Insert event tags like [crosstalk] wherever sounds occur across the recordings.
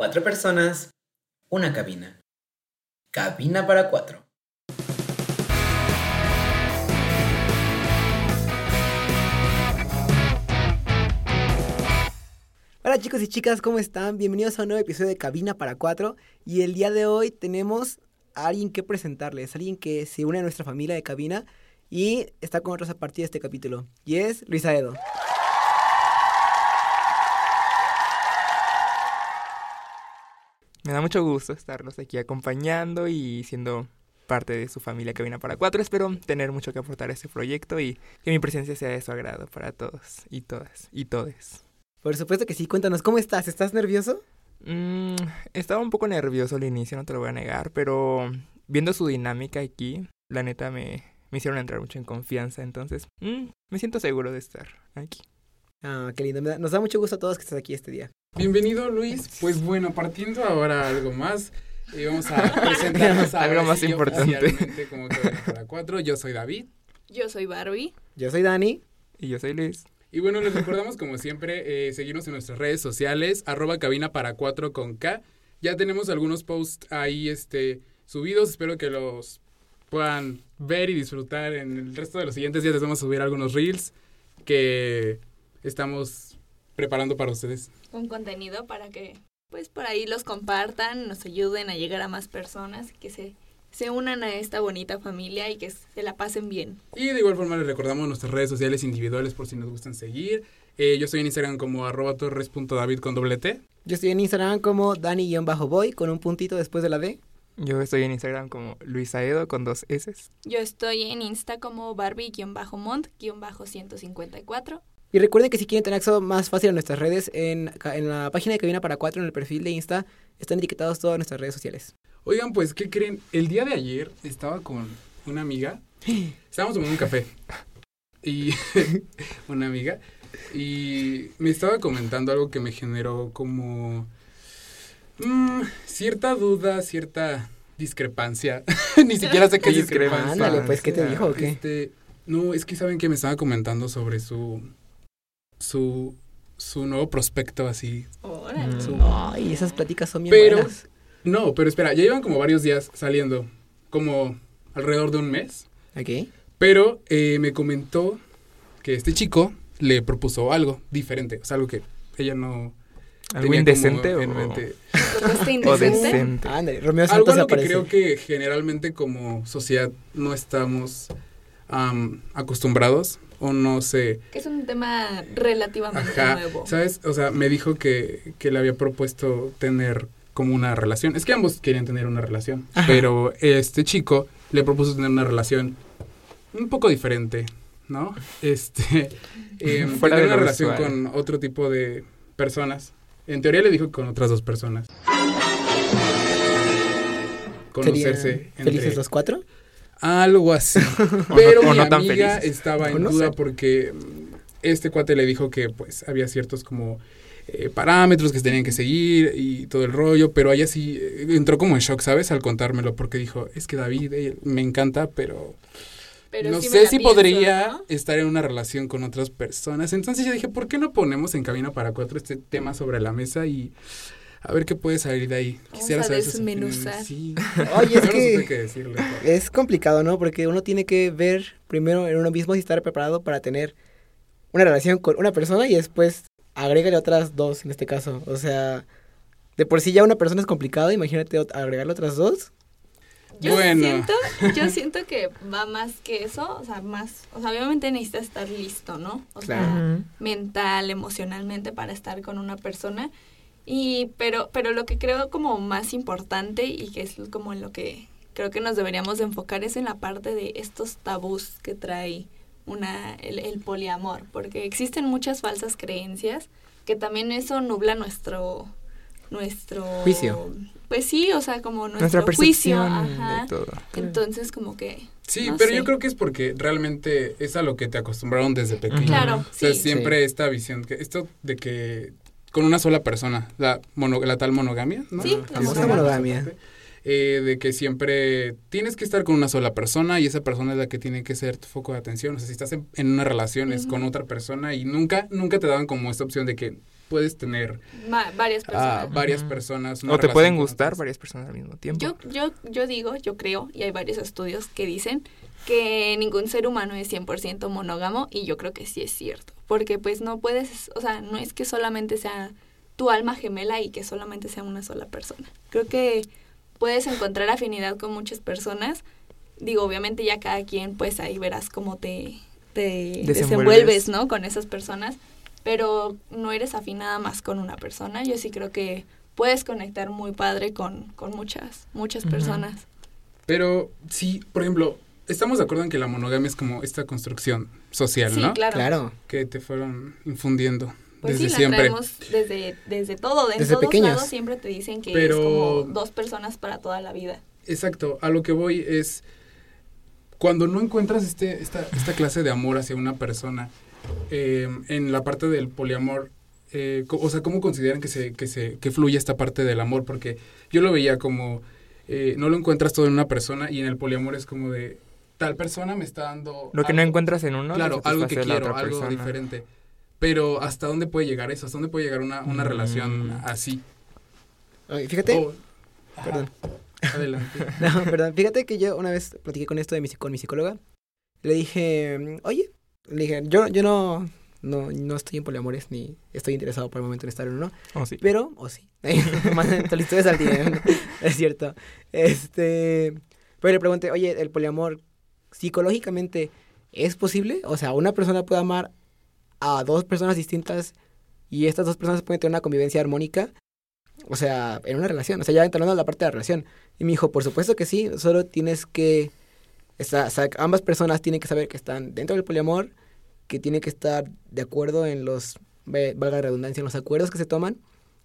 Cuatro personas, una cabina. Cabina para cuatro. Hola chicos y chicas, ¿cómo están? Bienvenidos a un nuevo episodio de Cabina para Cuatro. Y el día de hoy tenemos a alguien que presentarles, alguien que se une a nuestra familia de cabina y está con nosotros a partir de este capítulo. Y es Luisa Edo. Me da mucho gusto estarlos aquí acompañando y siendo parte de su familia Cabina para Cuatro. Espero tener mucho que aportar a este proyecto y que mi presencia sea de su agrado para todos y todas y todes. Por supuesto que sí, cuéntanos, ¿cómo estás? ¿Estás nervioso? Mm, estaba un poco nervioso al inicio, no te lo voy a negar, pero viendo su dinámica aquí, la neta me, me hicieron entrar mucho en confianza, entonces mm, me siento seguro de estar aquí. Ah, qué lindo. Nos da mucho gusto a todos que estés aquí este día. Bienvenido Luis. Pues bueno, partiendo ahora algo más, eh, vamos a presentarnos [laughs] Algo ahora más sí importante. como Cabina para cuatro. Yo soy David. Yo soy Barbie. Yo soy Dani. Y yo soy Luis. Y bueno, les recordamos como siempre, eh, seguirnos en nuestras redes sociales, arroba cabina para cuatro con K. Ya tenemos algunos posts ahí este, subidos, espero que los puedan ver y disfrutar. En el resto de los siguientes días les vamos a subir algunos reels que estamos preparando para ustedes. Un contenido para que pues por ahí los compartan, nos ayuden a llegar a más personas, que se, se unan a esta bonita familia y que se la pasen bien. Y de igual forma les recordamos nuestras redes sociales individuales por si nos gustan seguir. Eh, yo estoy en Instagram como arroba torres.david con doble T. Yo estoy en Instagram como Dani-Boy con un puntito después de la D. Yo estoy en Instagram como Luis Aedo con dos S. Yo estoy en Insta como Barbie-Mont-154. Y recuerden que si quieren tener acceso más fácil a nuestras redes, en, en la página de Cabina para Cuatro, en el perfil de Insta, están etiquetados todas nuestras redes sociales. Oigan, pues, ¿qué creen? El día de ayer estaba con una amiga. [gasps] Estábamos tomando un café. Y [laughs] una amiga. Y me estaba comentando algo que me generó como mm, cierta duda, cierta discrepancia. [laughs] Ni siquiera sé qué Discrepancia. discrepancia. Ándale, pues, ¿qué te dijo o qué? Este, no, es que saben que me estaba comentando sobre su su su nuevo prospecto así. Órale. Su- Ay, esas pláticas son bien Pero- buenas. No, pero espera, ya llevan como varios días saliendo, como alrededor de un mes. Ok. Pero eh, me comentó que este chico le propuso algo diferente, o sea, algo que ella no ¿Algo indecente o, en mente. Propuesta o [laughs] indecente. decente? Romeo Algo Santos a lo que aparece. creo que generalmente como sociedad no estamos am, acostumbrados o no sé. Que es un tema relativamente Ajá, nuevo. ¿sabes? O sea, me dijo que, que le había propuesto tener como una relación. Es que ambos querían tener una relación, Ajá. pero este chico le propuso tener una relación un poco diferente, ¿no? Este, [laughs] eh, Fuera tener de una relación con otro tipo de personas. En teoría le dijo con otras dos personas. Conocerse ¿Serían entre ¿Felices los cuatro? Algo así. [laughs] Pero no- mi no amiga felices. estaba en no duda sé. porque mm, este cuate le dijo que pues había ciertos como eh, parámetros que se tenían que seguir y todo el rollo, pero ella sí eh, entró como en shock, ¿sabes? Al contármelo porque dijo, es que David eh, me encanta, pero, Pero no sí sé si pienso, podría ¿no? estar en una relación con otras personas. Entonces yo dije, ¿por qué no ponemos en cabina para cuatro este tema sobre la mesa y a ver qué puede salir de ahí? Vamos a opiniones. desmenuzar. Sí. [laughs] Oye, es no supe que qué decirle. es complicado, ¿no? Porque uno tiene que ver primero en uno mismo si estar preparado para tener una relación con una persona y después agrégale otras dos en este caso. O sea, de por sí ya una persona es complicado, imagínate agregarle otras dos. Yo Bueno. siento, yo siento que va más que eso, o sea, más, o sea, obviamente necesitas estar listo, ¿no? O sea, mental, emocionalmente para estar con una persona. Y pero pero lo que creo como más importante y que es como en lo que creo que nos deberíamos de enfocar es en la parte de estos tabús que trae una el, el poliamor, porque existen muchas falsas creencias que también eso nubla nuestro nuestro Juicio. Pues sí, o sea, como nuestro Nuestra juicio, percepción ajá. de todo. Entonces como que Sí, No pero sé. yo creo que es porque realmente es a lo que te acostumbraron desde pequeño. claro, O sea, sí. siempre esta visión, que esto de que con una sola persona, la, mono- la tal monogamia, ¿no? Sí, la famosa monogamia. eh, de que siempre tienes que estar con una sola persona y esa persona es la que tiene que ser tu foco de atención. O sea, si estás en, en una relación es con otra persona y nunca, nunca te daban como esta opción de que puedes tener Ma- varias a personas. varias personas. O te pueden gustar otras. varias personas al mismo tiempo. Yo, yo, yo digo, yo creo, y hay varios estudios que dicen que ningún ser humano es 100% monógamo y yo creo que sí es cierto, porque pues no puedes, o sea, no es que solamente sea tu alma gemela y que solamente sea una sola persona. Creo que puedes encontrar afinidad con muchas personas. Digo, obviamente ya cada quien pues ahí verás cómo te, te Desenvuelves. desenvuelves, ¿no? Con esas personas, pero no eres afín nada más con una persona. Yo sí creo que puedes conectar muy padre con, con muchas, muchas personas. Pero sí, por ejemplo, estamos de acuerdo en que la monogamia es como esta construcción social, Sí, ¿no? claro. Claro. Que te fueron infundiendo Pues desde sí, la siempre. desde, desde todo. En Desde todos pequeños. lados siempre te dicen que Pero- es como dos personas para toda la vida. Exacto, a lo que voy es cuando no encuentras este, esta, esta clase de amor hacia una persona, eh, en la parte del poliamor, eh, o sea, ¿cómo consideran que se, que se, que fluye esta parte del amor? Porque yo lo veía como, eh, no lo encuentras todo en una persona y en el poliamor es como de, tal persona me está dando... Lo que no encuentras en uno, Claro, algo que quiero, otra algo persona. diferente. Pero ¿hasta dónde puede llegar eso? ¿Hasta dónde puede llegar una, una Mm. relación así? Ay, Fíjate, Oh, perdón. [laughs] Adelante. [laughs] No, perdón. Fíjate que yo una vez platiqué con esto de mi, con mi psicóloga. Le dije, oye, le dije, yo, yo no, no, no estoy en poliamores ni estoy interesado por el momento en estar en uno. Oh, sí. Pero, o sí. [laughs] Solicitudes al día. es cierto. Este. Pero le pregunté, oye, el poliamor psicológicamente es posible? O sea, una persona puede amar a dos personas distintas y estas dos personas pueden tener una convivencia armónica. O sea, en una relación. O sea, ya entrando a la parte de la relación. Y me dijo, por supuesto que sí, solo tienes que. ambas personas tienen que saber que están dentro del poliamor, que tienen que estar de acuerdo en los, valga la redundancia, en los acuerdos que se toman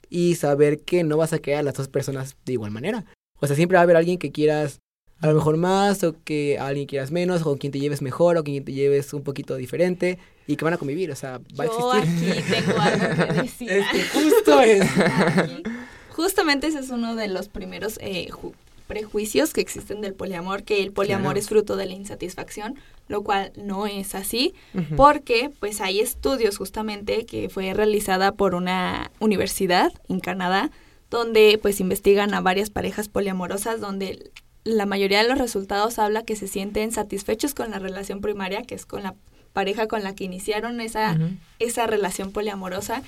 y saber que no vas a quedar las dos personas de igual manera. O sea, siempre va a haber alguien que quieras a lo mejor más o que a alguien quieras menos o con quien te lleves mejor o con quien te lleves un poquito diferente y que van a convivir, o sea, va Yo a existir. aquí tengo algo que [laughs] decir. Es que justo es. Aquí, justamente ese es uno de los primeros eh, ju- prejuicios que existen del poliamor, que el poliamor Claro. es fruto de la insatisfacción, lo cual no es así, porque pues hay estudios justamente que fue realizada por una universidad en Canadá, donde pues investigan a varias parejas poliamorosas, donde la mayoría de los resultados habla que se sienten satisfechos con la relación primaria, que es con la pareja con la que iniciaron esa esa relación poliamorosa,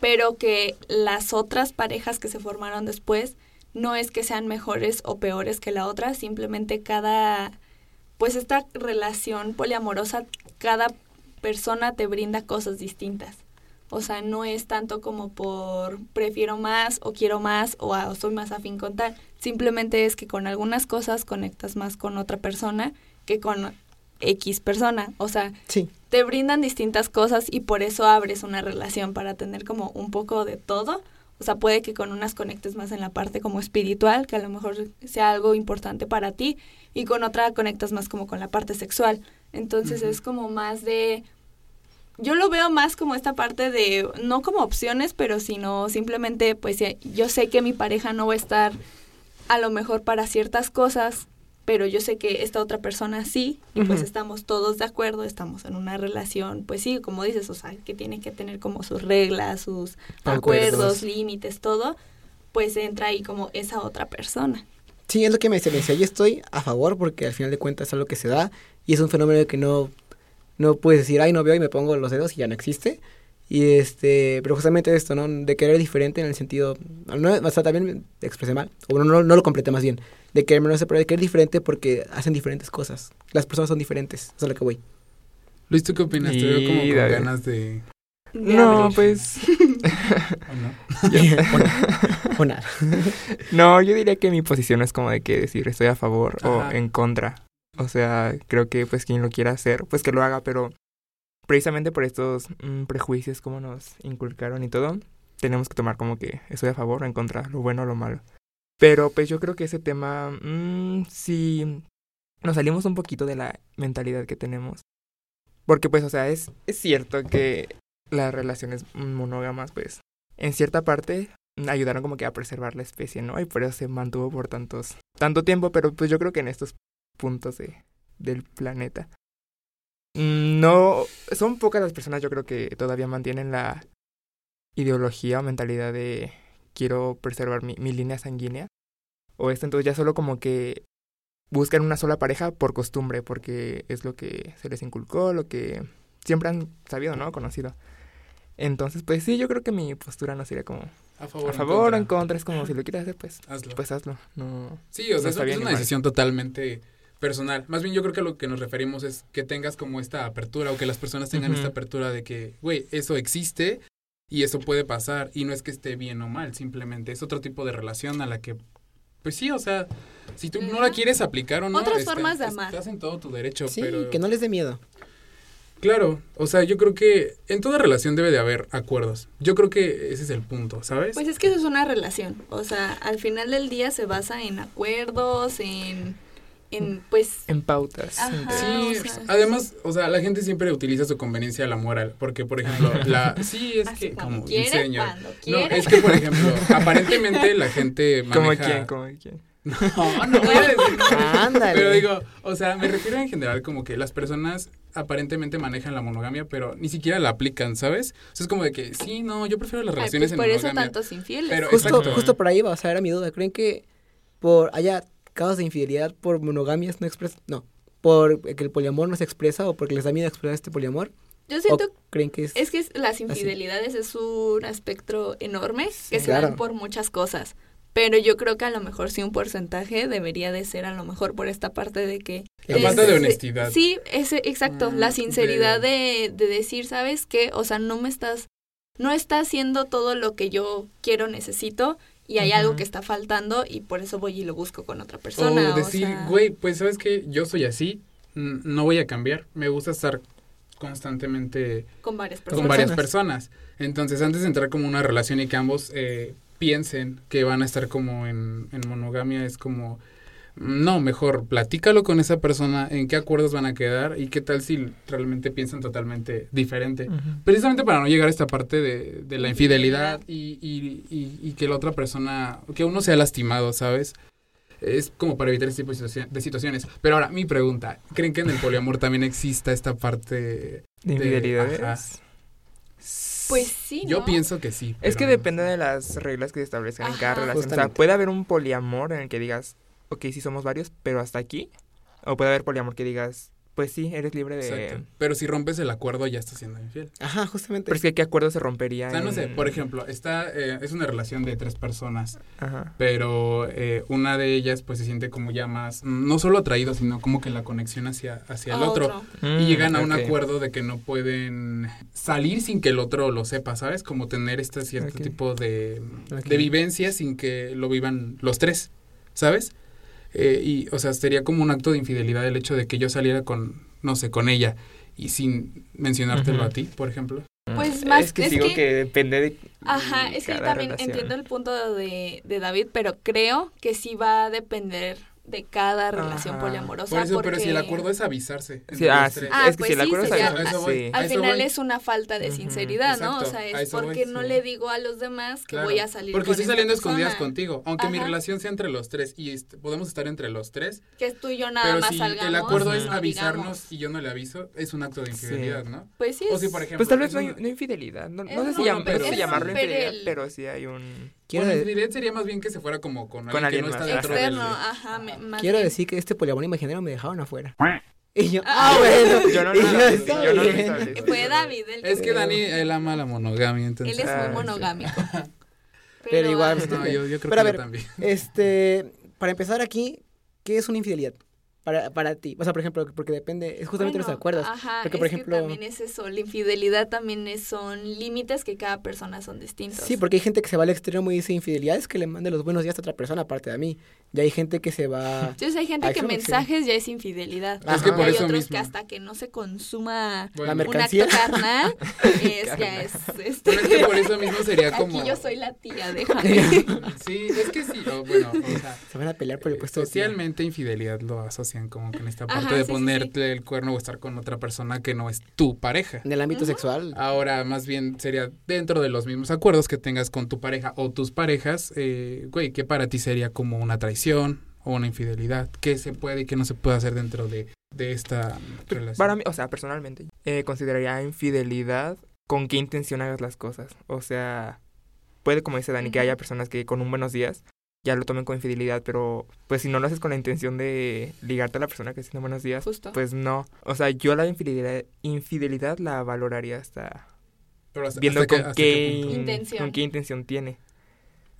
pero que las otras parejas que se formaron después no es que sean mejores o peores que la otra, simplemente cada, pues esta relación poliamorosa, cada persona te brinda cosas distintas. O sea, no es tanto como por prefiero más o quiero más o, ah, o soy más afín con tal. Simplemente es que con algunas cosas conectas más con otra persona que con X persona. O sea, Sí. te brindan distintas cosas y por eso abres una relación para tener como un poco de todo. O sea, puede que con unas conectes más en la parte como espiritual, que a lo mejor sea algo importante para ti, y con otra conectas más como con la parte sexual. Entonces es como más de... Yo lo veo más como esta parte de, no como opciones, pero sino simplemente, pues yo sé que mi pareja no va a estar a lo mejor para ciertas cosas, pero yo sé que esta otra persona sí, y pues estamos todos de acuerdo, estamos en una relación, pues sí, como dices, o sea, que tiene que tener como sus reglas, sus Acuerdos. acuerdos, límites, todo, pues entra ahí como esa otra persona. Sí, es lo que me decía. Me decía, yo estoy a favor porque al final de cuentas es algo que se da y es un fenómeno que no, no puedes decir, ay, no veo y me pongo los dedos y ya no existe. Y este, pero justamente esto, ¿no? De querer diferente en el sentido, no, o sea, también expresé mal, o no, no, no lo completé más bien, de querer menos, pero de querer diferente porque hacen diferentes cosas. Las personas son diferentes, eso es a lo que voy. Luis, ¿tú qué opinas? Te veo como Y, con David. ganas de... No, abrir. pues [laughs] ¿o no? [laughs] o, nada, o nada. No, yo diría que mi posición no es como de que decir estoy a favor o en contra. O sea, creo que pues quien lo quiera hacer, pues que lo haga, pero precisamente por estos mm, prejuicios como nos inculcaron y todo, tenemos que tomar como que estoy a favor o en contra, lo bueno o lo malo. Pero pues yo creo que ese tema, mm, sí, nos salimos un poquito de la mentalidad que tenemos. Porque pues, o sea, es, es cierto que las relaciones monógamas, pues, en cierta parte ayudaron como que a preservar la especie, ¿no? Y por eso se mantuvo por tantos, tanto tiempo, pero pues yo creo que en estos puntos de, del planeta. mm, No, son pocas las personas yo creo que todavía mantienen la, ideología o mentalidad de quiero preservar mi, mi línea sanguínea. O esto entonces ya solo como que buscan una sola pareja por costumbre, porque es lo que se les inculcó, lo que siempre han sabido, ¿no? Conocido. Entonces, pues sí, yo creo que mi postura no sería como A favor. a favor o en contra, es como si lo quieres hacer, pues, Hazlo. pues hazlo. No. Sí, o sea, es, una decisión totalmente personal. Más bien yo creo que a lo que nos referimos es que tengas como esta apertura o que las personas tengan esta apertura de que, güey, eso existe y eso puede pasar y no es que esté bien o mal, simplemente es otro tipo de relación a la que, pues sí, o sea, si tú no la quieres aplicar o no, Otras está- formas de amar. Estás en todo tu derecho, Sí, pero... que no les dé miedo. Claro, o sea, yo creo que en toda relación debe de haber acuerdos. Yo creo que ese es el punto, ¿sabes? Pues es que eso es una relación. O sea, al final del día se basa en acuerdos, en, en pues... En pautas. Ajá. Sí, o sea, además, o sea, la gente siempre utiliza su conveniencia a la moral, porque por ejemplo, [laughs] la sí es así que como quiere, cuando No, es que por [laughs] ejemplo, aparentemente la gente maneja ¿Como quién? ¿Como quién? [laughs] No, no voy a decir Ándale. Pero digo, o sea, me refiero en general como que las personas aparentemente manejan la monogamia, pero ni siquiera la aplican, ¿sabes? O sea, es como de que sí, no, yo prefiero las Ay, relaciones pues por en eso monogamia. tantos infieles. Pero- Justo, Exacto. justo por ahí va, o sea, era mi duda. ¿Creen que por haya casos de infidelidad por monogamias no expresas, no, por que el poliamor no se expresa o porque les da miedo expresar este poliamor? Yo ¿O siento creen que es, Es que es- las infidelidades es un espectro enorme que se Claro. dan por muchas cosas. Pero yo creo que a lo mejor sí un porcentaje debería de ser a lo mejor por esta parte de que... La es- falta de honestidad. Sí, ese, exacto. Mm, la sinceridad de, de decir, ¿sabes qué? O sea, no me estás... No está haciendo todo lo que yo quiero, necesito y hay algo que está faltando y por eso voy y lo busco con otra persona. o decir, sea, güey, pues sabes que yo soy así, no voy a cambiar, me gusta estar constantemente con varias personas. con varias personas. personas. Entonces, antes de entrar como una relación y que ambos eh, piensen que van a estar como en, en monogamia, es como, no, mejor platícalo con esa persona, en qué acuerdos van a quedar y qué tal si realmente piensan totalmente diferente. Precisamente para no llegar a esta parte de, de la infidelidad y, y, y, y que la otra persona, que uno sea lastimado, ¿sabes? Es como para evitar este tipo de situa- de situaciones. Pero ahora, mi pregunta, ¿creen que en el poliamor también exista esta parte? ¿De infidelidades? ajá. Pues sí, Yo pienso que sí. Es que depende de las reglas que se establezcan en cada relación. O sea, puede haber un poliamor en el que digas, ok, sí somos varios, pero hasta aquí. O puede haber poliamor que digas, pues sí, eres libre de... Exacto. Pero si rompes el acuerdo ya estás siendo infiel. Ajá, justamente. Pero es que qué acuerdo se rompería O sea, no sé, por ejemplo, está, eh, es una relación de tres personas, Ajá. pero eh, una de ellas pues se siente como ya más, no solo atraído, sino como que la conexión hacia, hacia el otro. Y Mm, llegan a un acuerdo de que no pueden salir sin que el otro lo sepa, ¿sabes? Como tener este cierto tipo de, de vivencia sin que lo vivan los tres, ¿sabes? Eh, y, o sea, sería como un acto de infidelidad el hecho de que yo saliera con, no sé, con ella y sin mencionártelo a ti, por ejemplo. Pues más- Es que es digo que- que, depende de Ajá, es que yo también relación. entiendo el punto de, de David, pero creo que sí va a depender de cada relación Ajá. poliamorosa. Por eso, pero si el acuerdo es avisarse. Sí, ah, sí. Ah, es que pues si el sí, acuerdo es sí. a Al eso final voy. es una falta de sinceridad, ¿no? O sea, es voy, porque no sí. le digo a los demás que Claro, voy a salir Porque con estoy saliendo escondidas contigo. Aunque mi relación sea entre los tres y est- podemos estar entre los tres, Que tú y yo nada pero más si salgamos. el acuerdo es no avisarnos digamos. y yo no le aviso, es un acto de infidelidad, ¿no? Pues sí. O si, es- por ejemplo. Pues tal vez es no, hay, infidelidad. No, Es sé si, llamarlo infidelidad, el- pero sí hay un... Quiero, Bueno, de- infidelidad sería más bien que se fuera como con alguien, Con alguien que no está dentro del... externo, ajá, me- más quiero bien. decir que este poliamor imaginario me dejaron afuera. Y yo, Ah, ah, bueno. Yo no y lo está yo no lo. Fue David el Es que Pero- Dani, él ama la monogamia, entonces... Él es Ah, muy sí. monogámico. [laughs] Pero igual, ah, No, yo, yo creo Pero a que ver, yo también. Este, para empezar aquí, ¿qué es una infidelidad? Para, para ti. O sea, por ejemplo, porque depende, es justamente Bueno, los acuerdos. Ajá, Porque, es por que ejemplo- también es eso, la infidelidad también es- son límites que cada persona son distintos. Sí, porque hay gente que se va al extremo y dice infidelidad es que le mande los buenos días a otra persona aparte de mí. Y hay gente que se va... Entonces hay gente que mensajes ya es infidelidad. Es que Y por hay eso otros mismo. que hasta que no se consuma Bueno, La mercancía. un [laughs] acto carnal, es, ya [laughs] es... Este, Pero es que por eso mismo sería como... Aquí yo soy la tía, [laughs] déjame. Sí, es que sí, o bueno, o sea... se van a pelear por el puesto. Socialmente infidelidad lo asocian como que en esta parte Ajá, de sí, sí, ponerte el cuerno o estar con otra persona que no es tu pareja. En el ámbito sexual. Ahora, más bien sería dentro de los mismos acuerdos que tengas con tu pareja o tus parejas, eh, güey, que para ti sería como una traición o una infidelidad, qué se puede y qué no se puede hacer dentro de, de esta relación. Para mí, o sea, personalmente, eh, consideraría infidelidad con qué intención hagas las cosas. O sea, puede, como dice Dani, que haya personas que con un buenos días ya lo tomen con infidelidad, pero pues si no lo haces con la intención de ligarte a la persona que está buenos días, Justo. pues no. O sea, yo la infidelidad, infidelidad la valoraría hasta Pero hasta- viendo hasta con, hasta qué. Intención. con qué intención tiene.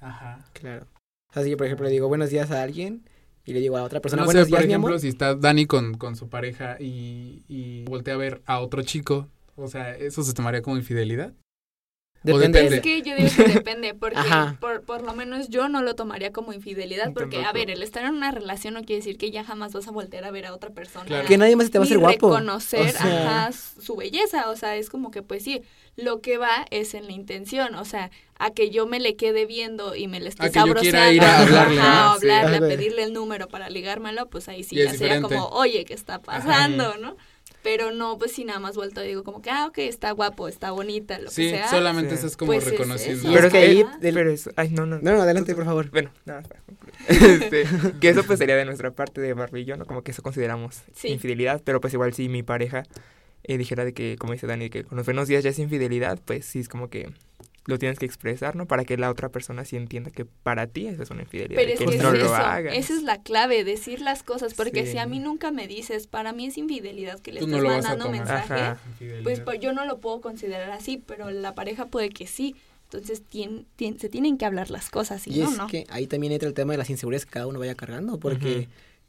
Ajá. Claro. Así que, por ejemplo, le digo buenos días a alguien y le digo a otra persona no buenos sé, por mi ejemplo, amor. si está Dani con, con su pareja y, y voltea a ver a otro chico, o sea, ¿eso se tomaría como infidelidad? Depende. depende. Es que yo digo que depende, [laughs] porque por, por lo menos yo no lo tomaría como infidelidad, porque, a ver, el estar en una relación no quiere decir que ya jamás vas a voltear a ver a otra persona. Claro. Que nadie más te va a hacer guapo. reconocer O sea- ajá, su belleza, o sea, es como que pues sí, lo que va es en la intención, o sea, a que yo me le quede viendo y me le esté A que yo quiera sabroseando, ir a hablarle, ajá, ¿no? a hablarle, Sí. a pedirle el número para ligármelo, pues ahí sí ya sería diferente. como, oye, ¿qué está pasando, no? Pero no, pues si nada más vuelto y digo como que, ah, ok, está guapo, está bonita, lo Sí, que sea. solamente Sí. estás como Pues es reconociendo. eso. Y Pero es que ahí... Del- Pero es, ay, no, no. No, no, adelante, por favor. Bueno, nada más. [laughs] Este, que eso pues sería de nuestra parte de Barbie ¿no? Como que eso consideramos Sí. infidelidad, pero pues igual si mi pareja eh, dijera de que, como dice Dani, que con los buenos días ya es infidelidad, pues sí es como que lo tienes que expresar, ¿no? Para que la otra persona sí entienda que para ti eso es una infidelidad. Pero es que que es no lo eso, hagas. esa es la clave, decir las cosas, porque Sí. si a mí nunca me dices, para mí es infidelidad que le Tú no a mandando mensaje, Ajá. Pues, pues yo no lo puedo considerar así, pero la pareja puede que sí. Entonces tien- tien- se tienen que hablar las cosas, y, Y no, es no. que ahí también entra el tema de las inseguridades que cada uno vaya cargando, porque,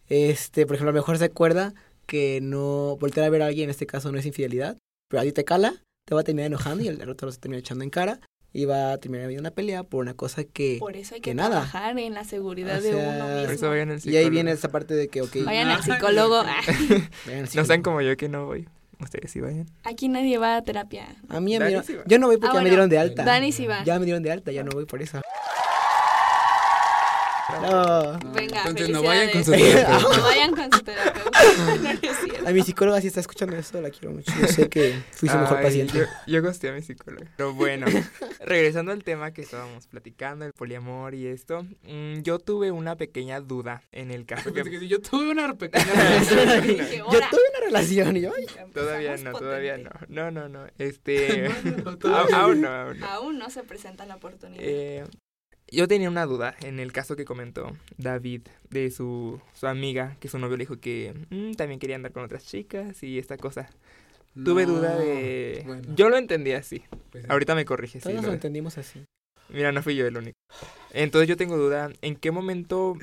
este, por ejemplo, a lo mejor se acuerda que no voltear a ver a alguien, en este caso no es infidelidad, pero a ti te cala, te va a terminar enojando y el el otro se termina echando en cara va a terminar habiendo una pelea por una cosa que... Por eso hay que que, nada. trabajar en la seguridad O de sea, uno Por eso mismo. vayan al Y psicólogo. ahí viene esa parte de que, ok, Vayan al psicólogo. [laughs] vayan al [laughs] No sean psicólogo. como yo que no voy. Ustedes sí vayan. Aquí nadie va a terapia. A mí, a mí no- sí yo no voy porque Ah, ya me bueno, dieron de alta. Dani sí va. Ya me dieron de alta, ya no voy por eso. No. Venga, entonces no vayan con su terapeuta. [laughs] No vayan con su terapeuta. No, no es cierto. A mi psicóloga si está escuchando esto, la quiero mucho. Yo sé que fui su mejor Ay, paciente. Yo, yo gusté a mi psicóloga. Pero bueno, regresando al tema que estábamos platicando, el poliamor y esto, mm, yo tuve una pequeña duda en el caso Pensé que... yo tuve una pequeña [laughs] relación. Dije, Yo tuve una relación y yo, Todavía no, todavía potente. no. No, no, no. Este... [laughs] No, no, todavía. aún no, aún no. Aún no se presenta la oportunidad. Eh, yo tenía una duda en el caso que comentó David de su, su amiga, que su novio le dijo que mm, también quería andar con otras chicas y esta cosa. Tuve duda de... bueno, Yo lo entendí así. pues, Ahorita me corrige. todos sí, lo lo- entendimos así. Mira, no fui yo el único. Entonces yo tengo duda, ¿en qué momento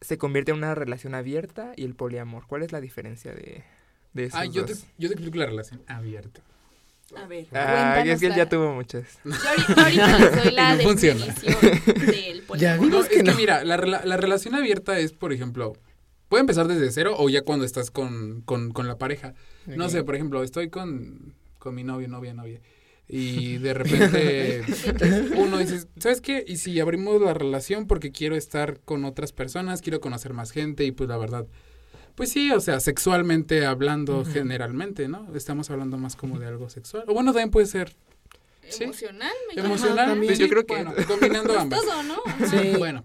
se convierte en una relación abierta y el poliamor? ¿Cuál es la diferencia de, de esos Ah, yo te, yo te explico la relación abierta. A ver, Ah, es que él ya tuvo muchas. Yo ahorita, doy [laughs] la [laughs] No funciona. definición del poliamor. Ya. No, Vimos es que mira, la, rela- la relación abierta es, por ejemplo, puede empezar desde cero o ya cuando estás con, con, con la pareja. No sé, por ejemplo, estoy con, con mi novio, novia, novia. Y de repente [laughs] uno dice, ¿sabes qué? Y si abrimos la relación porque quiero estar con otras personas, quiero conocer más gente y pues la verdad, pues sí, o sea, sexualmente hablando generalmente, ¿no? Estamos hablando más como de algo sexual. O bueno, también puede ser Sí. Emocional, me emocional. también. pues Yo creo que- bueno, combinando Pues ambas. todo, ¿no? [laughs] Sí. Bueno,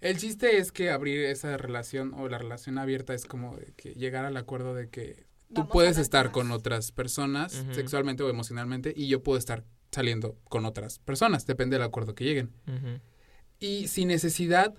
el chiste es que abrir esa relación o la relación abierta es como de que llegar al acuerdo de que tú Vamos puedes estar más. con otras personas sexualmente o emocionalmente y yo puedo estar saliendo con otras personas, depende del acuerdo que lleguen. Y sin necesidad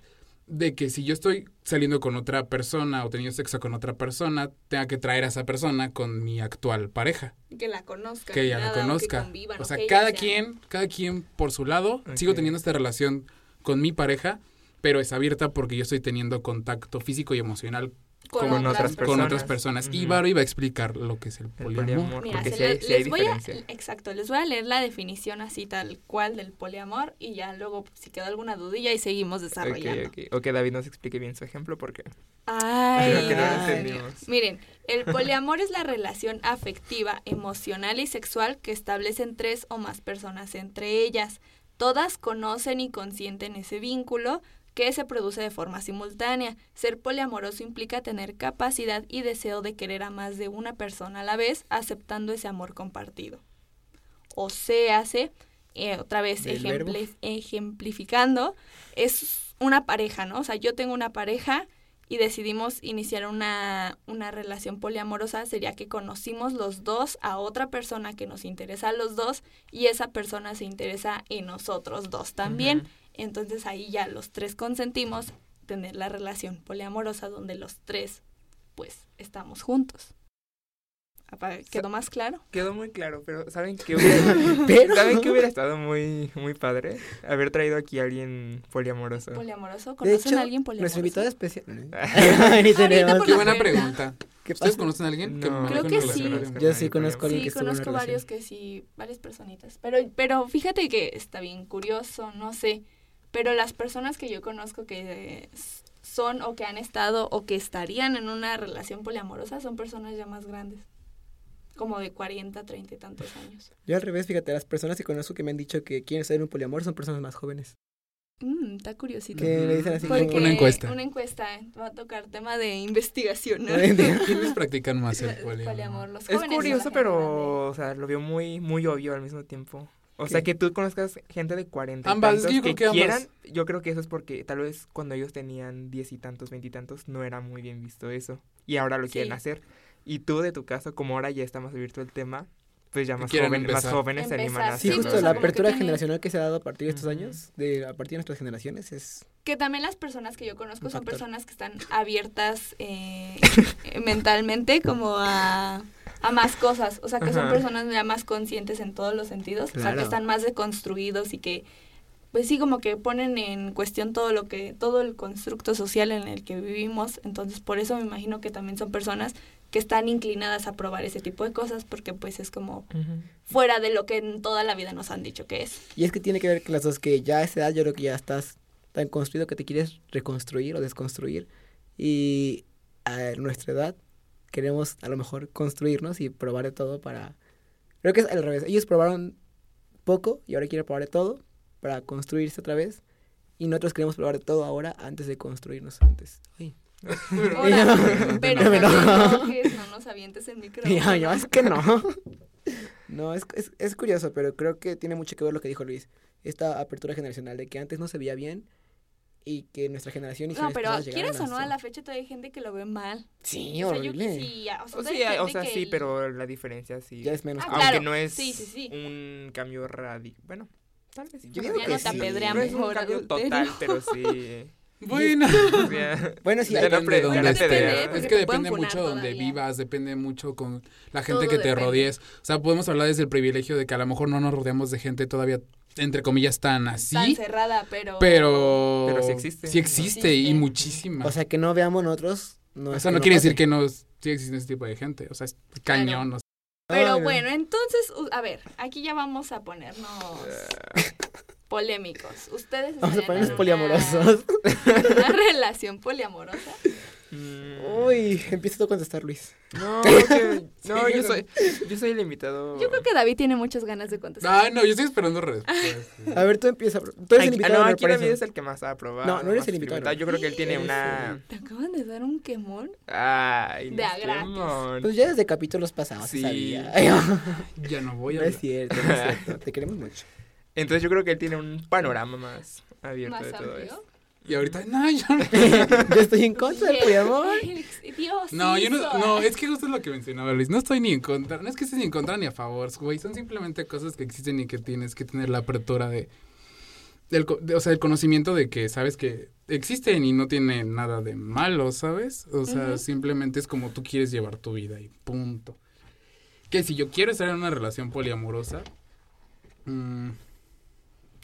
de que si yo estoy saliendo con otra persona o teniendo sexo con otra persona, tenga que traer a esa persona con mi actual pareja, Que la conozca. que ella nada, la o conozca. convivan, o sea, que cada quien, cada quien por su lado, sigo teniendo esta relación con mi pareja, pero es abierta porque yo estoy teniendo contacto físico y emocional sean con otras con Personas. otras personas. Y Ujú. Varo iba a explicar lo que es el El poliamor. Mira, porque sí hay, les voy a, diferencia. exacto, les voy a leer la definición así tal cual del poliamor y ya luego si queda alguna dudilla y seguimos desarrollando. Ok, ok. O que David nos explique bien su ejemplo porque Ay, creo que no lo ay. entendimos. Miren, el [laughs] poliamor es la relación afectiva, emocional y sexual que establecen tres o más personas entre ellas. Todas conocen y consienten ese vínculo que se produce de forma simultánea. Ser poliamoroso implica tener capacidad y deseo de querer a más de una persona a la vez, aceptando ese amor compartido. O se hace, eh, otra vez ejempli- ejemplificando, es una pareja, ¿no? O sea, yo tengo una pareja y decidimos iniciar una, una relación poliamorosa, sería que conocimos los dos a otra persona que nos interesa a los dos y esa persona se interesa en nosotros dos también. Entonces ahí ya los tres consentimos tener la relación poliamorosa donde los tres pues estamos juntos. ¿Quedó más claro? Quedó muy claro, pero ¿saben qué [laughs] hubiera, Pero- ¿saben qué hubiera estado muy, muy padre? Haber traído aquí a alguien poliamoroso. ¿Poliamoroso? De ¿Conocen hecho, a alguien poliamoroso? nuestro invitado especial. Tenemos. Qué buena puerta. pregunta. ¿Qué ¿Ustedes conocen a alguien No. Creo que sí. Yo sí conozco a alguien Sí, que una conozco relación. varios que sí, varias personitas. Pero, pero fíjate que está bien curioso, no sé. Pero las personas que yo conozco que eh, son o que han estado o que estarían en una relación poliamorosa son personas ya más grandes. Como de 40, 30 y tantos años. Yo al revés, fíjate, las personas que conozco que me han dicho que quieren ser un poliamor son personas más jóvenes. Mm, está curiosito. Que le dicen así Porque. Una encuesta. Una encuesta. eh, Va a tocar tema de investigación. ¿no? [laughs] ¿Quiénes practican más el poliamor? Poliamor, los Es jóvenes curioso, pero, o sea, lo veo muy, muy obvio al mismo tiempo. O sea, que tú conozcas gente de 40 y Ambas, tantos yo creo que ambas. quieran, yo creo que eso es porque tal vez cuando ellos tenían 10 y tantos, 20 y tantos, no era muy bien visto eso. Y ahora lo quieren hacer. Y tú, de tu caso, como ahora ya está más abierto el tema, pues ya más, joven- más empezar. jóvenes se animan a Empezar, Sí, justo o sea, la que apertura tiene- generacional que se ha dado a partir de estos años, de, a partir de nuestras generaciones, es... Que también las personas que yo conozco son personas que están abiertas eh, [laughs] mentalmente como a, a más cosas. O sea, que son personas ya más conscientes en todos los sentidos. O sea, que están más deconstruidos y que, pues sí, como que ponen en cuestión todo lo que, todo el constructo social en el que vivimos. Entonces, por eso me imagino que también son personas que están inclinadas a probar ese tipo de cosas porque pues es como fuera de lo que en toda la vida nos han dicho que es. Y es que tiene que ver que las dos, que ya a esa edad yo creo que ya estás tan construido que te quieres reconstruir o desconstruir. Y a nuestra edad queremos a lo mejor construirnos y probar de todo para... Creo que es al revés. Ellos probaron poco y ahora quieren probar de todo para construirse otra vez. Y nosotros queremos probar de todo ahora antes de construirnos antes. Ay. [laughs] Pero No me no te enojo. enojes, no nos avientes el [laughs] micrófono. Ya, ya, es que no. [laughs] No, es, es, es curioso, pero creo que tiene mucho que ver lo que dijo Luis. Esta apertura generacional de que antes no se veía bien y que nuestra generación y No, pero quieras o no, a la fecha todavía hay gente que lo ve mal. Sí, O sea, yo horrible. sí, o sea, O sea, o sea, sí, el- pero la diferencia sí. Ya es menos. Ah, Aunque claro. no es Sí, sí, sí. un cambio radical. Bueno, tal vez. Yo digo ya que no te sí. apedrea No es un mejor cambio adulterio. total, pero sí. Bueno. o sea, [laughs] Bueno, sí, Depende no dónde te Depende. ¿eh? Es que depende mucho donde todavía. vivas, depende mucho con la gente Todo que te depende. rodees. O sea, podemos hablar desde el privilegio de que a lo mejor no nos rodeamos de gente todavía, entre comillas, tan así. Tan cerrada, pero... pero... Pero sí existe. Sí existe, y muchísima. o sea, que no veamos nosotros. No o sea, no quiere decir que no sí existe ese tipo de gente. O sea, es cañón. o sea. Pero bueno, entonces, a ver, aquí ya vamos a ponernos [laughs] polémicos. Ustedes Vamos a ponernos poliamorosos. [laughs] Una, relación poliamorosa. mm, Uy, empieza tú a contestar, Luis. No, [laughs] que- no, Sí, yo soy, yo soy el invitado. Yo creo que David tiene muchas ganas de contestar. Ay, no, yo estoy esperando respuestas. A ver, tú empieza. Tú eres el invitado. ah, no, aquí David es el que más ha aprobado. No, no eres el invitado. Yo creo que él tiene una. Te acaban de dar un quemón. Ay, De a gratis. Pues ya desde capítulos pasados Sí. sabía. ya no voy a no es cierto, no es cierto. [laughs] Te queremos mucho. Entonces yo creo que él tiene un panorama más abierto Más de todo amplio. esto. Y ahorita, no, yo no. [laughs] Yo estoy en contra del poliamor. Dios. No, yo no, no, es que justo es lo que mencionaba Luis. No estoy ni en contra, no es que estés ni en contra ni a favor, güey. Son simplemente cosas que existen y que tienes que tener la apertura de, del, co- de- o sea, el conocimiento de que sabes que existen y no tienen nada de malo, ¿sabes? O sea, simplemente es como tú quieres llevar tu vida y punto. Que si yo quiero estar en una relación poliamorosa, mm,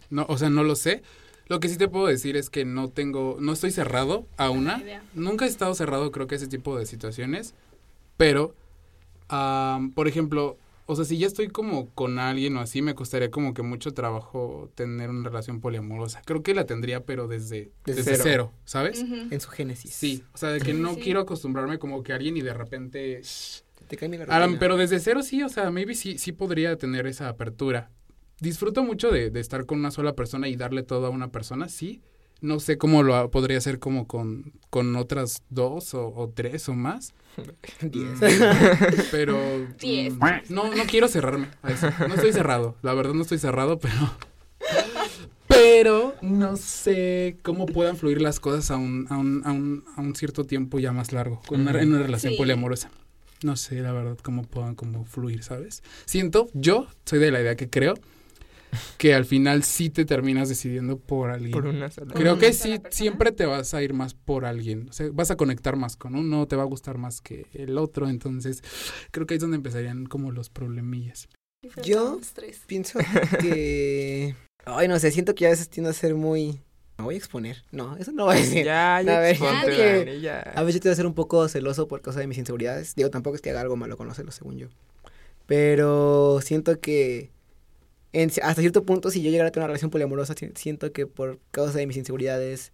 no, o sea, no lo sé. Lo que sí te puedo decir es que no tengo, no estoy cerrado a una. idea. Nunca he estado cerrado, creo que a ese tipo de situaciones. Pero, am, por ejemplo, o sea, si ya estoy como con alguien o así, me costaría como que mucho trabajo tener una relación poliamorosa. Creo que la tendría, pero desde, Desde desde cero. cero. ¿sabes? En su génesis. Sí, o sea, de que no Sí. quiero acostumbrarme como que a alguien y de repente... Te cae la rutina. pero desde cero sí, o sea, maybe sí, sí podría tener esa apertura. Disfruto mucho de, de estar con una sola persona y darle todo a una persona, sí. No sé cómo lo podría hacer como con, con otras dos o, o tres o más. [laughs] Diez. Mm, pero [laughs] Diez. mm, no, no quiero cerrarme a eso. No estoy cerrado, la verdad no estoy cerrado, pero... Pero no sé cómo puedan fluir las cosas a un, a un, a un, a un cierto tiempo ya más largo, con una, en una relación Sí. poliamorosa. No sé, la verdad, cómo puedan como fluir, ¿sabes? Siento, yo soy de la idea que creo que al final sí te terminas decidiendo por alguien. Por una sola. Creo una que sola sí, persona. siempre te vas a ir más por alguien. O sea, vas a conectar más con uno, te va a gustar más que el otro. Entonces, creo que ahí es donde empezarían como los problemillas. Yo-. Pienso que... [laughs] Ay, no sé, siento que a veces tiendo a ser muy... Me voy a exponer. No, eso no voy a decir. Ya, A ya ver, exponte, que- ya. A veces yo tiendo a ser un poco celoso por causa de mis inseguridades. Digo, tampoco es que haga algo malo con los celos, según yo. Pero siento que en, hasta cierto punto, si yo llegara a tener una relación poliamorosa, si- siento que por causa de mis inseguridades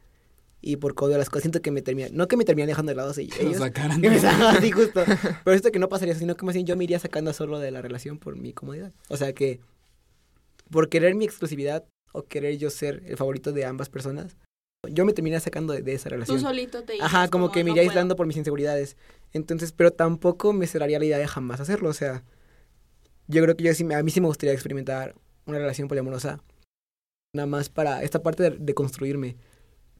y por código de las cosas, siento que me termina, no que me terminan dejando de lado [laughs] ellos, sacaran. que me sacan así justo, [laughs] pero siento que no pasaría sino que más bien yo me iría sacando solo de la relación por mi comodidad. O sea que por querer mi exclusividad o querer yo ser el favorito de ambas personas, yo me terminaría sacando de, de esa Tú relación. solito te Ajá, como que me no iría puedo. aislando por mis inseguridades. Entonces, pero tampoco me cerraría la idea de jamás hacerlo. O sea, yo creo que yo sí, me- a mí sí me gustaría experimentar una relación poliamorosa. Nada más para esta parte de, de construirme.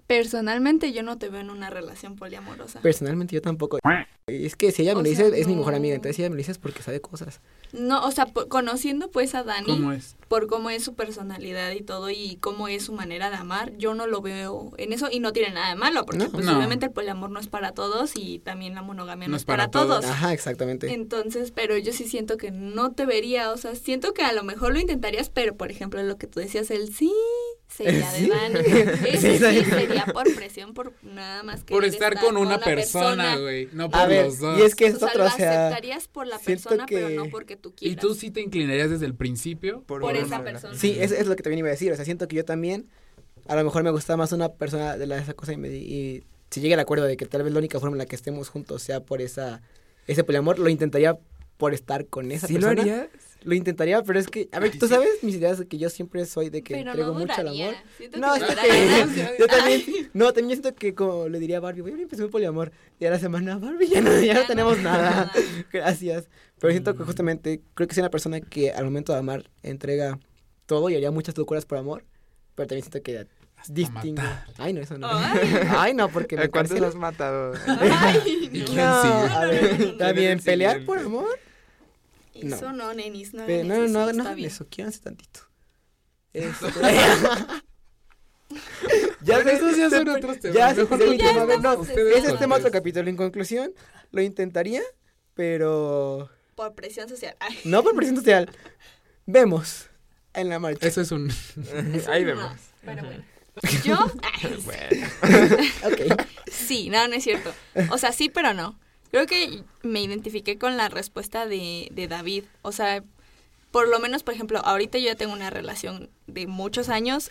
Personalmente yo no te veo en una relación poliamorosa. Personalmente yo tampoco. Es que si ella me O lo sea, dice, es mi mejor amiga. Entonces si ella me lo dice es porque sabe cosas. No, o sea, conociendo pues a Dani ¿Cómo es? por cómo es su personalidad y todo y cómo es su manera de amar, yo no lo veo en eso y no tiene nada de malo, porque No. pues No. obviamente el poliamor no es para todos y también la monogamia no, No es es para, para todos. todos. Ajá, exactamente. Entonces, pero yo sí siento que no te vería, o sea, siento que a lo mejor lo intentarías, pero por ejemplo lo que tú decías, el sí sería Sí. de Dani. Ese Sí, sí, sí. sería por presión, por nada más que Por estar con una persona, güey. No por A ver, los dos. y es que O es sea, otro, lo o sea... aceptarías por la persona, pero no porque tú ¿Y quieras. tú sí te inclinarías desde el principio? Por esa persona. Sí, es, es lo que también iba a decir. O sea, siento que yo también, a lo mejor me gusta más una persona de la, esa cosa y, me, y si llega el acuerdo de que tal vez la única forma en la que estemos juntos sea por esa ese poliamor, lo intentaría por estar con esa ¿Sí lo persona. harías? Lo intentaría, pero es que, a ver, tú sabes mis ideas de que yo siempre soy de que pero entrego no mucho al amor. Siento No, que es que [laughs] yo también, no, también siento que como le diría a Barbie, voy a empezar un poliamor. Y a la semana, Barbie, ya no, ya no tenemos nada. [laughs] Gracias. Pero siento que Mm. justamente, creo que soy una persona que al momento de amar entrega todo y haría muchas locuras por amor. Pero también siento que matar. Ay, no, eso no. Ay. [laughs] Ay, no, porque me ¿A cuántos has matado? Ay, ¿Y no. quién No, sigue? a ver, también pelear por amor. Eso no, nenis, no. Pe- hagan no, no, eso, no, no, eso, tantito. [laughs] Este, ya Bueno, sé, esos [laughs] ya se- son otros temas. Ya, se Mejor un ya tema, no, ese es tema otro capítulo. En conclusión, lo intentaría, pero Por presión social. Ay, no por presión social. Vemos en la marcha. Eso es un... [laughs] Ahí vemos. pero bueno. Yo, ay, Bueno. Ok. sí, no, no es cierto. O sea, sí, pero no. Creo que me identifiqué con la respuesta de, de David. O sea, por lo menos, por ejemplo, ahorita yo ya tengo una relación de muchos años.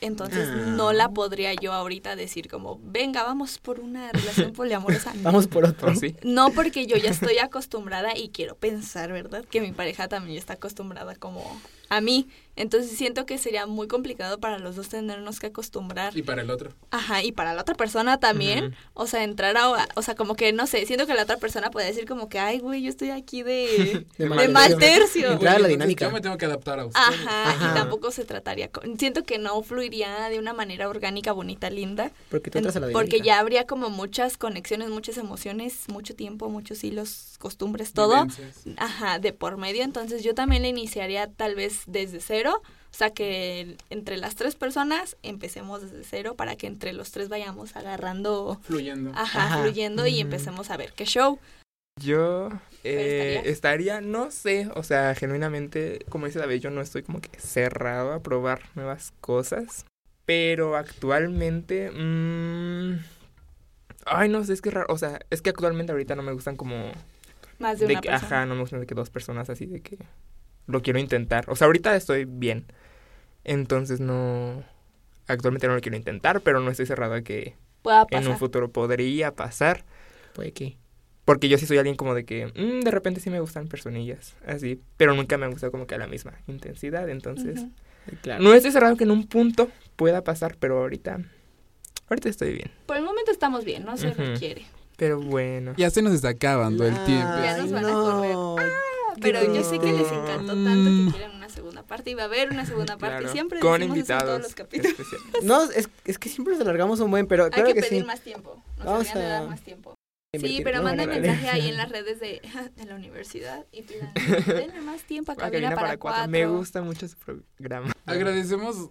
Entonces Ah. no la podría yo ahorita decir como, venga, vamos por una relación poliamorosa. [laughs] No. Vamos por otro. ¿O sí? No, porque yo ya estoy acostumbrada y quiero pensar, ¿verdad? Que mi pareja también ya está acostumbrada como a mí. Entonces siento que sería muy complicado para los dos tenernos que acostumbrar. Y para el otro. Ajá, y para la otra persona también. O sea, entrar a... O sea, como que, no sé, siento que la otra persona puede decir como que, ay, güey, yo estoy aquí de... [laughs] De de mal mal tercio. tercio. Entrar a la dinámica. Yo me tengo que adaptar a usted. Ajá, Ajá. y tampoco se trataría... con- Siento que no fluiría de una manera orgánica, bonita, linda. Porque tú entras a la dinámica. Porque ya habría como muchas conexiones, muchas emociones, mucho tiempo, muchos hilos, costumbres, todo. Vivencias. Ajá, de por medio. Entonces yo también le iniciaría tal vez desde cero. O sea, que entre las tres personas empecemos desde cero para que entre los tres vayamos agarrando, Fluyendo. ajá, Ajá. fluyendo y empecemos a ver qué show. Yo ¿Pero eh, estaría, no sé, o sea, genuinamente, como dice David, yo no estoy como que cerrado a probar nuevas cosas, pero actualmente, mm, ay, no sé, es que es raro, o sea, es que actualmente ahorita no me gustan como, Más de, de una que, persona. ajá, no me gustan de que dos personas así de que lo quiero intentar, o sea, ahorita estoy bien, entonces no, actualmente no lo quiero intentar, pero no estoy cerrado a que Pueda en pasar. un futuro podría pasar. Puede que. Porque yo sí soy alguien como de que mm, de repente sí me gustan personillas, así, pero nunca me han gustado como que a la misma intensidad, entonces. Claro. no estoy cerrado que en un punto pueda pasar, pero ahorita ahorita estoy bien. Por el momento estamos bien, no se Ujú. requiere. Pero bueno. Ya se nos está acabando el tiempo. Ya nos van a no. Pero yo sé que les encantó tanto que quieren una segunda parte y va a haber una segunda parte. Claro, Siempre con decimos eso en todos invitados los capítulos. especiales. No, es, es que siempre nos alargamos un buen, pero Hay claro que, que, pedir sí. más tiempo. Nos Vamos de a dar más tiempo. Sí, pero No, manden mensaje ahí en las redes de, [laughs] de la universidad y pidan, [laughs] denle más tiempo a cabina para, cuatro. Me gusta mucho su programa. [laughs] Agradecemos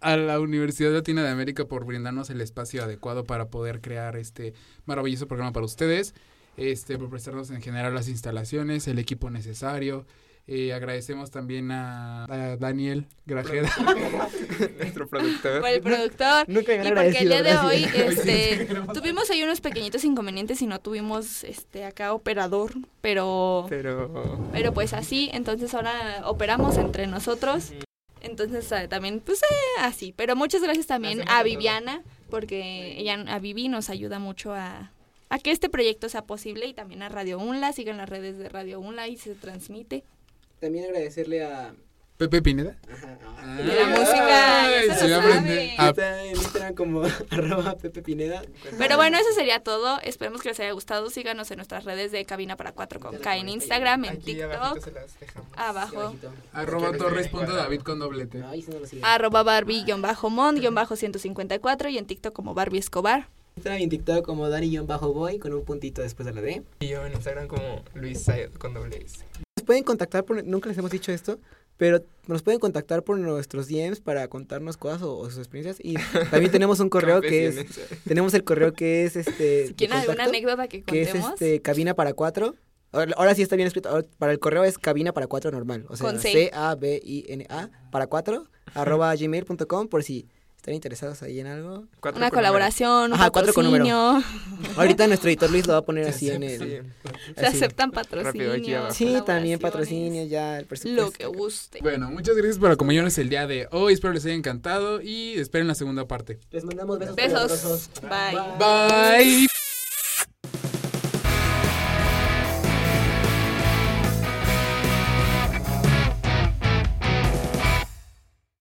a la Universidad Latina de América por brindarnos el espacio adecuado para poder crear este maravilloso programa para ustedes, este por prestarnos en general las instalaciones, el equipo necesario. Eh, agradecemos también a, a Daniel Grajeda. [laughs] Nuestro productor. Por el productor. Nunca Y porque el día de hoy este, tuvimos ahí unos pequeñitos inconvenientes y no tuvimos este acá operador, pero Pero. pero pues así, entonces ahora operamos entre nosotros. Entonces eh, también pues eh, así, pero muchas gracias también Hacemos a Viviana porque ella a Vivi nos ayuda mucho a a que este proyecto sea posible y también a Radio UNLA, sigan las redes de Radio UNLA y se transmite. También agradecerle a... Pepe Pineda. Ajá, De la música, Ay, ya se lo sabe. Ah, Está en Instagram como [laughs] arroba Pepe Pineda. Pero bueno, eso sería todo. Esperemos que les haya gustado. Síganos en nuestras redes de Cabina para 4 con K en Instagram, en Aquí TikTok, se las dejamos. abajo. arroba torres.david con doblete. No siguen. Arroba Barbie-Mon-154 y en TikTok como Barbie Escobar. Instagram y en TikTok como Dani-Boy con un puntito después de la D. Y yo en Instagram como Luis Sayed con doble S. Nos pueden contactar por... Nunca les hemos dicho esto, pero nos pueden contactar por nuestros DMs para contarnos cosas o, o sus experiencias. Y también tenemos un correo que es... Tenemos el correo que es este... Si quieren alguna contacto, anécdota que Que es contemos, este cabina para cuatro. Ahora, ahora sí está bien escrito. Ahora, para el correo es cabina para cuatro normal. O sea, Con C. C-A-B-I-N-A para cuatro arroba gmail.com por si están interesados ahí en algo. Cuatro una con colaboración, un Ajá, cuatro con número. patrocinio. [laughs] Ahorita nuestro editor Luis lo va a poner así en número. el... Se así. aceptan patrocinios. Sí, también colaboraciones, patrocinio ya, el presupuesto. Lo que guste. Bueno, muchas gracias por acompañarnos el día de hoy. Espero les haya encantado y esperen la segunda parte. Les mandamos besos. Besos. calurosos. Bye. Bye.